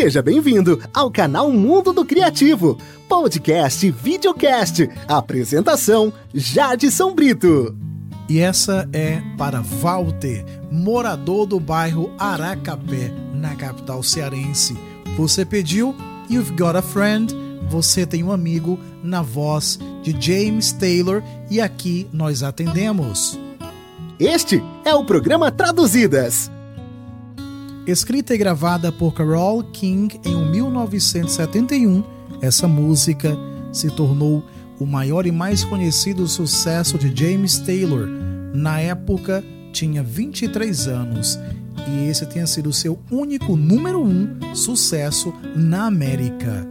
Seja bem-vindo ao canal Mundo do Criativo, podcast e videocast. Apresentação: Jadson Brito. E essa é para Walter, morador do bairro Aracapé, na capital cearense. Você pediu You've Got a Friend, você tem um amigo, na voz de James Taylor, e aqui nós atendemos. Este é o programa Traduzidas Escrita e gravada por Carole King em 1971, essa música se tornou o maior e mais conhecido sucesso de James Taylor. Na época, tinha 23 anos e esse tenha sido seu único número um sucesso na América.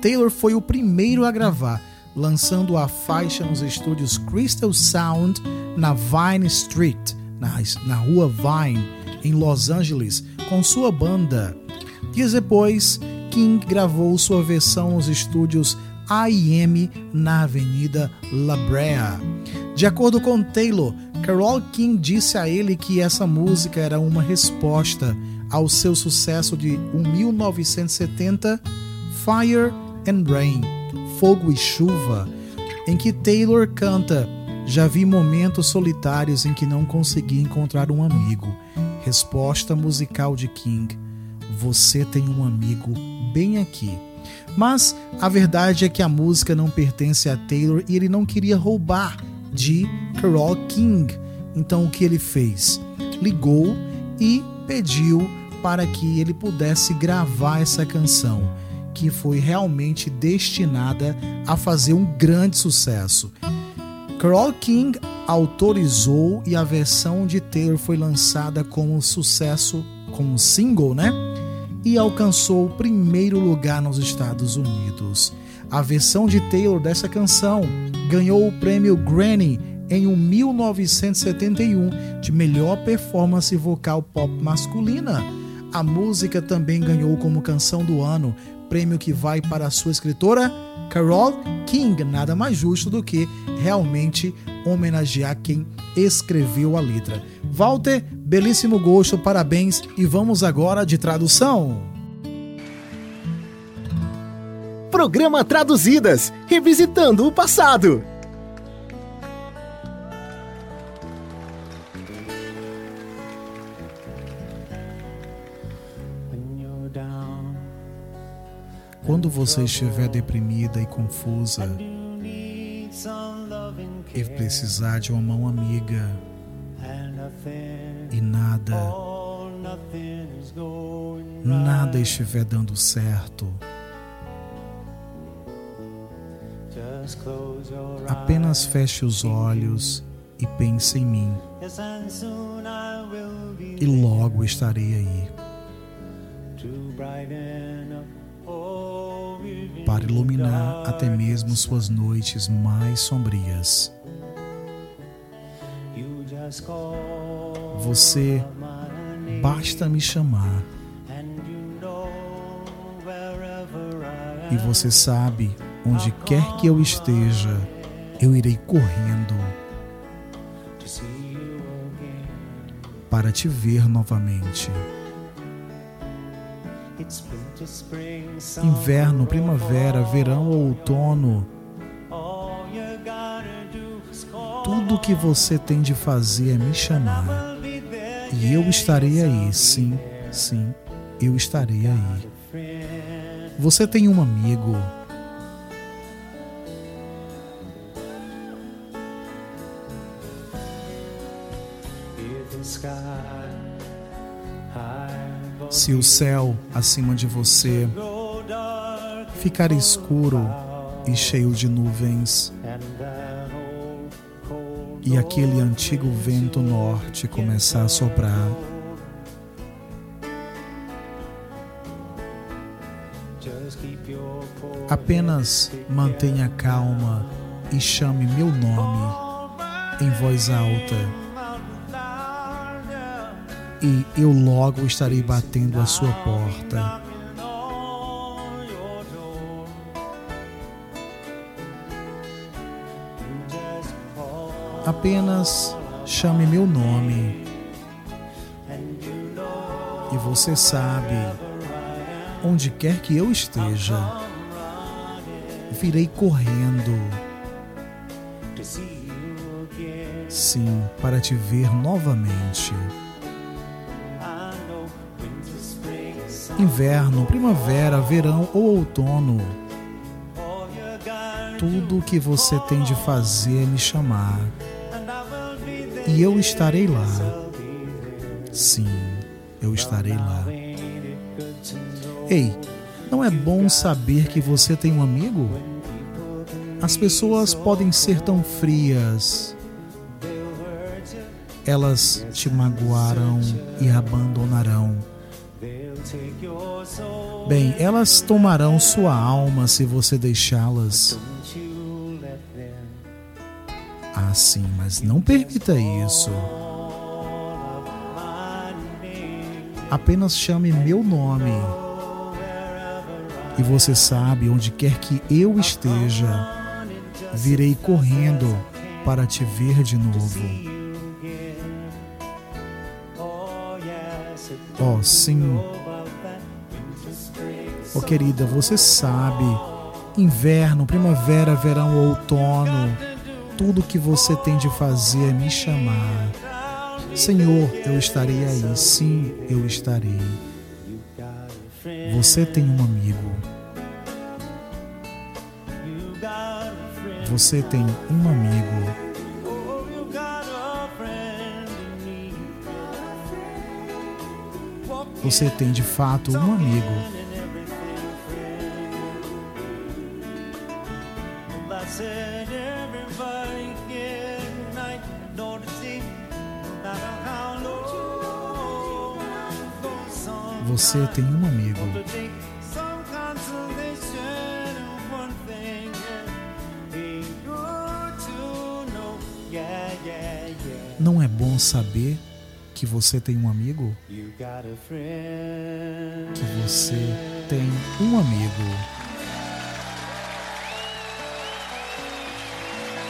Taylor foi o primeiro a gravar, lançando a faixa nos estúdios Crystal Sound na Vine Street, na, na rua Vine em Los Angeles com sua banda. Dias depois, King gravou sua versão nos estúdios AIM na Avenida La Brea. De acordo com Taylor, Carole King disse a ele que essa música era uma resposta ao seu sucesso de 1970 Fire and Rain, Fogo e Chuva, em que Taylor canta Já vi momentos solitários em que não consegui encontrar um amigo. Resposta musical de King: Você tem um amigo bem aqui. Mas a verdade é que a música não pertence a Taylor e ele não queria roubar de Carole King. Então o que ele fez? Ligou e pediu para que ele pudesse gravar essa canção, que foi realmente destinada a fazer um grande sucesso. Carole King autorizou e a versão de Taylor foi lançada como sucesso, como single, né? E alcançou o primeiro lugar nos Estados Unidos. A versão de Taylor dessa canção ganhou o prêmio Grammy em 1971 de melhor performance vocal pop masculina. A música também ganhou como canção do ano, prêmio que vai para sua escritora Carole King, nada mais justo do que realmente homenagear quem escreveu a letra. Walter, belíssimo gosto, parabéns e vamos agora de tradução. Programa Traduzidas, revisitando o passado. Quando você estiver deprimida e confusa e precisar de uma mão amiga. E nada, nada estiver dando certo, apenas feche os olhos e pense em mim, e logo estarei aí. Para iluminar até mesmo suas noites mais sombrias. Você basta me chamar. E você sabe, onde quer que eu esteja, eu irei correndo para te ver novamente. Inverno, primavera, verão ou outono. Tudo que você tem de fazer é me chamar. E eu estarei aí, sim, sim, eu estarei aí. Você tem um amigo. Se o céu acima de você ficar escuro e cheio de nuvens, e aquele antigo vento norte começar a soprar, apenas mantenha calma e chame meu nome em voz alta e eu logo estarei batendo a sua porta. Apenas chame meu nome. E você sabe onde quer que eu esteja, virei correndo. Sim, para te ver novamente. Inverno, primavera, verão ou outono. Tudo o que você tem de fazer é me chamar. E eu estarei lá. Sim, eu estarei lá. Ei, não é bom saber que você tem um amigo? As pessoas podem ser tão frias. Elas te magoarão e abandonarão. Bem, elas tomarão sua alma se você deixá-las. Ah, sim, mas não permita isso. Apenas chame meu nome. E você sabe, onde quer que eu esteja, virei correndo para te ver de novo. Oh, sim. Oh, querida, você sabe, inverno, primavera, verão, outono, tudo que você tem de fazer é me chamar. Senhor, eu estarei aí. Sim, eu estarei. Você tem um amigo. Você tem um amigo. Você tem de fato um amigo. Você tem um amigo. Não é bom saber que você tem um amigo? Que você tem um amigo.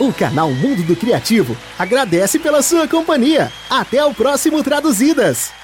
O canal Mundo do Criativo agradece pela sua companhia. Até o próximo Traduzidas!